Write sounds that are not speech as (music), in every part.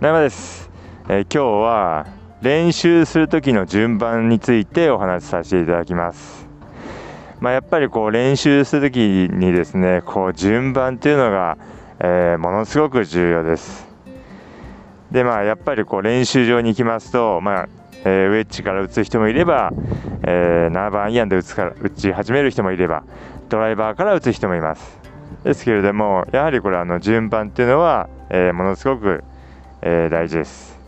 生です、えー、今日は練習する時の順番についてお話しさせていただきます。まあ、やっぱりこう練習する時にですねこう順番っていうのが、えー、ものすごく重要です。でまあやっぱりこう練習場に行きますと、まあえー、ウェッジから打つ人もいれば、えー、7番アイアンで打つから打ち始める人もいればドライバーから打つ人もいます。ですけれどもやはりこれあの順番っていうのは、えー、ものすごくえー、大事です。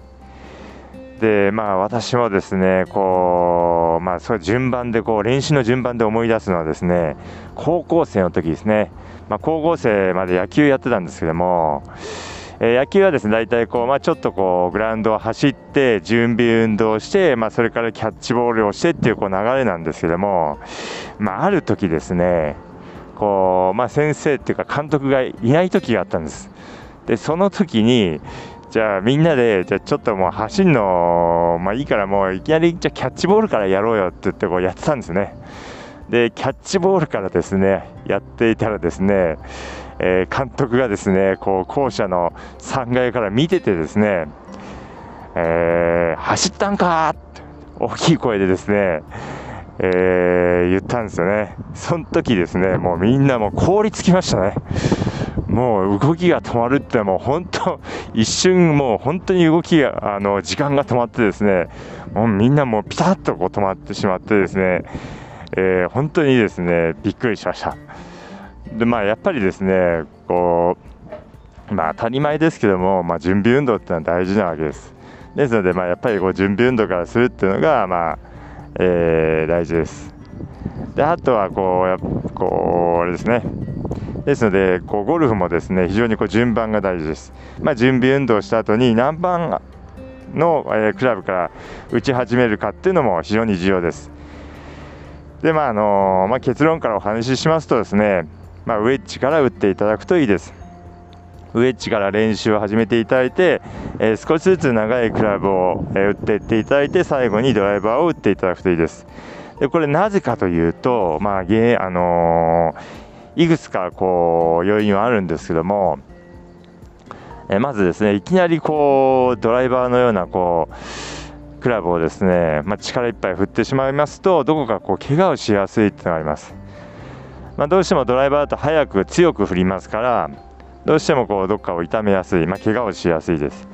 でまあ私もですねこうまあそう順番でこう練習の順番で思い出すのはですね高校生の時ですね、まあ、高校生まで野球やってたんですけども、えー、野球はですね大体こう、まあ、ちょっとこうグラウンドを走って準備運動して、まあ、それからキャッチボールをしてっていうこう流れなんですけども、まあ、ある時ですねこう、まあ、先生っていうか監督がいない時があったんです。でその時にじゃあみんなで、じゃあちょっともう走るの、まあいいからもういきなりじゃキャッチボールからやろうよって言ってこうやってたんですね。で、キャッチボールからですね、やっていたらですね、えー、監督がですね、こう校舎の3階から見ててですね、えー、走ったんかって大きい声でですね、えー、言ったんですよね。その時ですね、もうみんなもう凍りつきましたね。もう動きが止まるってもう本当 (laughs) 一瞬もう本当に動きがあの時間が止まってですねもうみんなもうピタッとこう止まってしまってですね、えー、本当にですねびっくりしました。でまあやっぱりですねこうまあ当たり前ですけども、まあ、準備運動ってのは大事なわけです。ですのでまあやっぱりこう準備運動からするっていうのがまあ、えー、大事です。であとはこうやこうあれですね。ですのでこうゴルフもですね非常にこう順番が大事です、まあ、準備運動した後に何番の、え、クラブから打ち始めるかっていうのも非常に重要です。でまああの、まあ、結論からお話ししますとですね、まあ、ウェッジから打っていただくといいです。ウェッジから練習を始めていただいて、えー、少しずつ長いクラブを、え打っていっていただいて最後にドライバーを打っていただくといいです。でこれなぜかというと、まあゲあのーいくつかこう要因はあるんですけども、えまずですねいきなりこうドライバーのようなこうクラブをですね、まあ、力いっぱい振ってしまいますとどこかこう怪我をしやすいっていうのがあります、まあ、どうしてもドライバーだと速く強く振りますからどうしてもこうどっかを痛めやすい、まあ、怪我をしやすいです。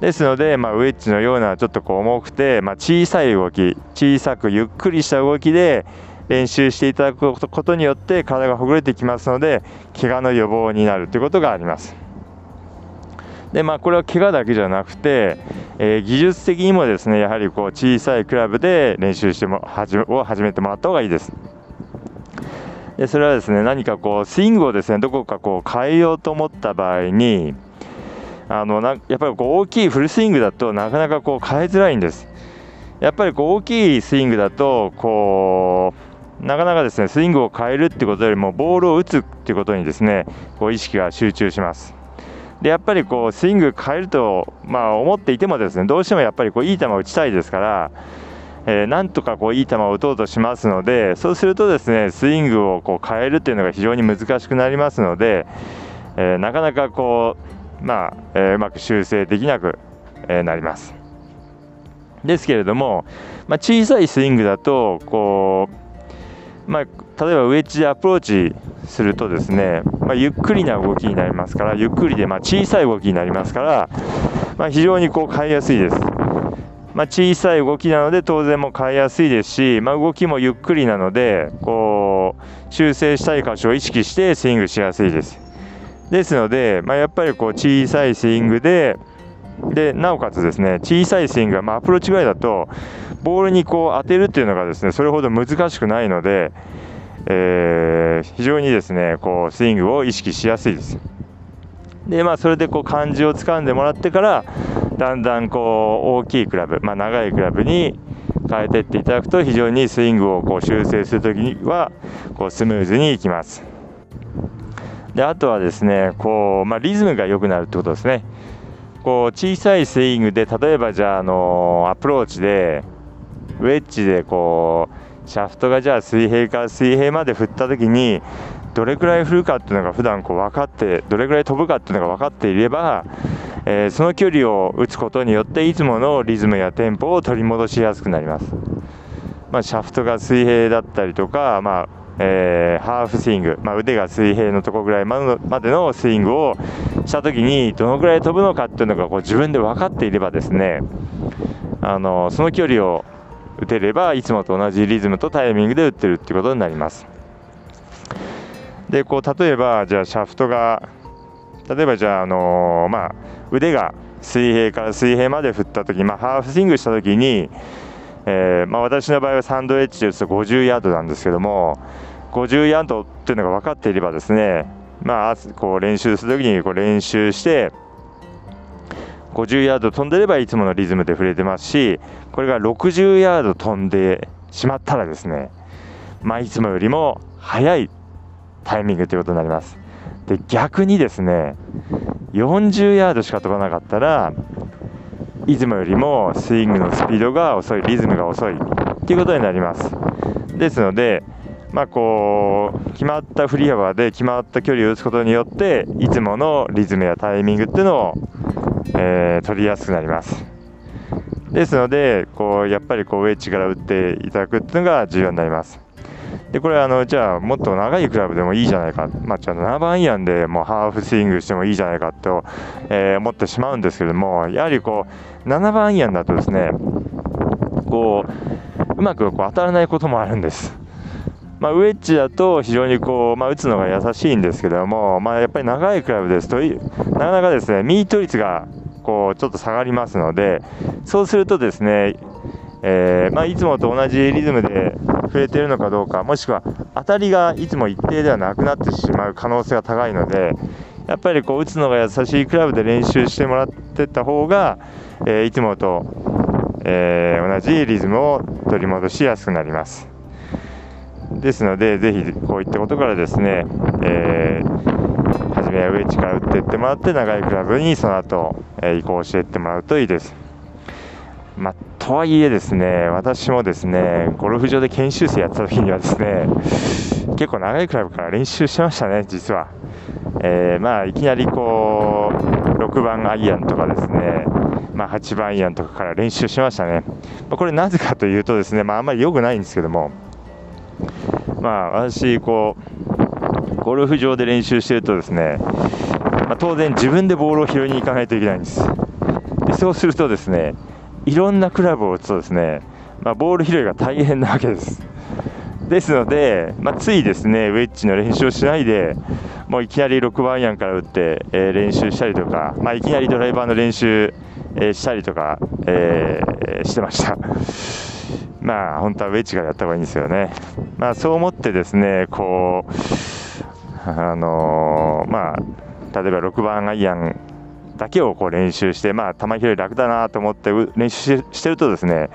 ですので、まあ、ウェッジのようなちょっとこう重くて、まあ、小さい動き小さくゆっくりした動きで練習していただくことによって体がほぐれてきますので怪我の予防になるということがあります。でまあ、これは怪我だけじゃなくて、えー、技術的にもですねやはりこう小さいクラブで練習してもはじを始めてもらった方がいいです。でそれはですね何かこうスイングをですねどこかこう変えようと思った場合にあのなやっぱりこう大きいフルスイングだとなかなかこう変えづらいんです。やっぱりこう大きいスイングだとこうなかなかですねスイングを変えるってことよりもボールを打つってことにですねこう意識が集中します。でやっぱりこうスイング変えると、まあ、思っていてもですねどうしてもやっぱりこういい球を打ちたいですから、えー、なんとかこういい球を打とうとしますのでそうするとですねスイングをこう変えるっていうのが非常に難しくなりますので、えー、なかなかこう、まあえー、うまく修正できなく、えなります。ですけれども、まあ、小さいスイングだとこうまあ、例えばウェッジでアプローチするとですね、まあ、ゆっくりな動きになりますからゆっくりでま小さい動きになりますから、まあ、非常にこう変えやすいです、ま小さい動きなので当然も変えやすいですし、ま動きもゆっくりなのでこう修正したい箇所を意識してスイングしやすいです。ですので、まやっぱりこう小さいスイングででなおかつですね小さいスイングが、ま、アプローチぐらいだとボールにこう当てるっていうのがですねそれほど難しくないので、えー、非常にですねこうスイングを意識しやすいです。でまあそれでこう感じをつかんでもらってからだんだんこう大きいクラブ、まあ、長いクラブに変えていっていただくと非常にスイングをこう修正するときにはこうスムーズにいきます。であとはですねこう、まあ、リズムが良くなるってことですね。こう小さいスイングで例えばじゃあ、あのアプローチでウェッジでこうシャフトがじゃあ水平から水平まで振った時にどれくらい振るかっていうのが普段こう分かってどれくらい飛ぶかっていうのが分かっていれば、えー、その距離を打つことによっていつものリズムやテンポを取り戻しやすくなります、まあ、シャフトが水平だったりとか、まあえー、ハーフスイング、まあ、腕が水平のとこぐらいまでのスイングをした時にどのぐらい飛ぶのかっていうのがこう自分で分かっていればですねあのその距離を打てればいつもと同じリズムとタイミングで打ってるっていうことになります。でこう例えばじゃあシャフトが例えばじゃあ、あのー、まあ、腕が水平から水平まで振った時、まあ、ハーフスイングした時に、えー、まあ、私の場合はサンドエッジで打つと50ヤードなんですけども50ヤードっていうのが分かっていればですね、まあ、こう練習する時にこう練習して50ヤード飛んでればいつものリズムで触れてますしこれが60ヤード飛んでしまったらですね、まあ、いつもよりも速いタイミングということになります。で逆にですね40ヤードしか飛ばなかったらいつもよりもスイングのスピードが遅いリズムが遅いっていうことになりますですのでまあこう決まった振り幅で決まった距離を打つことによっていつものリズムやタイミングっていうのを、えー、取りやすくなります。ですのでこうやっぱりこうウェッジから打っていただくっていうのが重要になります。でこれあのじゃあもっと長いクラブでもいいじゃないか、まあ、じゃあ7番アイアンでもうハーフスイングしてもいいじゃないかと、えー、思ってしまうんですけどもやはりこう7番アイアンだとですねこううまくこう当たらないこともあるんです。まあ、ウェッジだと非常にこう、まあ、打つのが優しいんですけども、まあ、やっぱり長いクラブですとなかなかですねミート率がこうちょっと下がりますのでそうするとですねえー、まあ、いつもと同じリズムで触れているのかどうかもしくは当たりがいつも一定ではなくなってしまう可能性が高いのでやっぱりこう打つのが優しいクラブで練習してもらってった方が、えー、いつもと、えー、同じリズムを取り戻しやすくなります。ですので、ぜひこういったことからですね、えー、初めはウェッジから打っていってもらって長いクラブにその後、え、移行していってもらうといいです。まあ、とはいえですね、私もですね、ゴルフ場で研修生やった時にはですね、結構長いクラブから練習してましたね、実は。えー、まあ、いきなりこう、6番アイアンとかですね、まあ、8番アイアンとかから練習しましたね。まあ、これなぜかというとですね、まあ、あんまり良くないんですけども、まあ、私、こう、ゴルフ場で練習してるとですね、まあ、当然自分でボールを拾いに行かないといけないんです。でそうするとですね、いろんなクラブを打つとですね、まあ、ボール拾いが大変なわけです。ですので、まあ、ついですねウェッジの練習をしないでもういきなり6番アイアンから打って、えー、練習したりとか、まあ、いきなりドライバーの練習、えー、したりとか、えー、してました。まあ本当はウェッジからやった方がいいんですよね。まあそう思ってですねこうあのまあ例えば6番アイアンだけをこう練習して、まあ、球拾い楽だなと思って練習してるとですね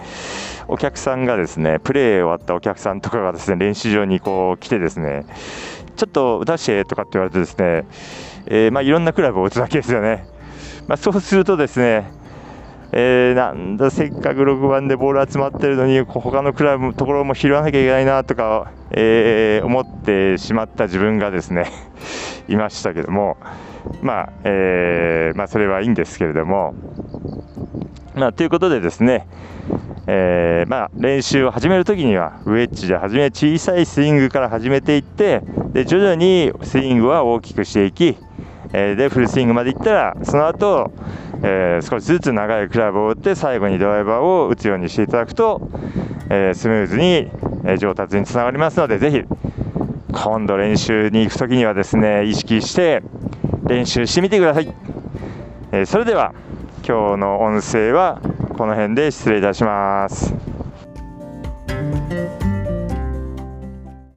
お客さんがですねプレー終わったお客さんとかがですね練習場にこう来てですねちょっと打たしてとかって言われてですね、えー、まあ、いろんなクラブを打つわけですよね。まあ、そうするとですねえー、なんだせっかく6番でボール集まってるのに他のクラブのところも拾わなきゃいけないなとか、えー、思ってしまった自分がですね (laughs) いましたけども、まあえー、まあ、それはいいんですけれども、まあ、ということでですね、えー、まあ、練習を始めるときにはウェッジで初め小さいスイングから始めていってで徐々にスイングは大きくしていき、えー、でフルスイングまでいったらその後、えー、少しずつ長いクラブを打って最後にドライバーを打つようにしていただくと、えスムーズに上達につながりますのでぜひ今度練習に行くときにはですね意識して練習してみてください、えそれでは今日の音声はこの辺で失礼いたします。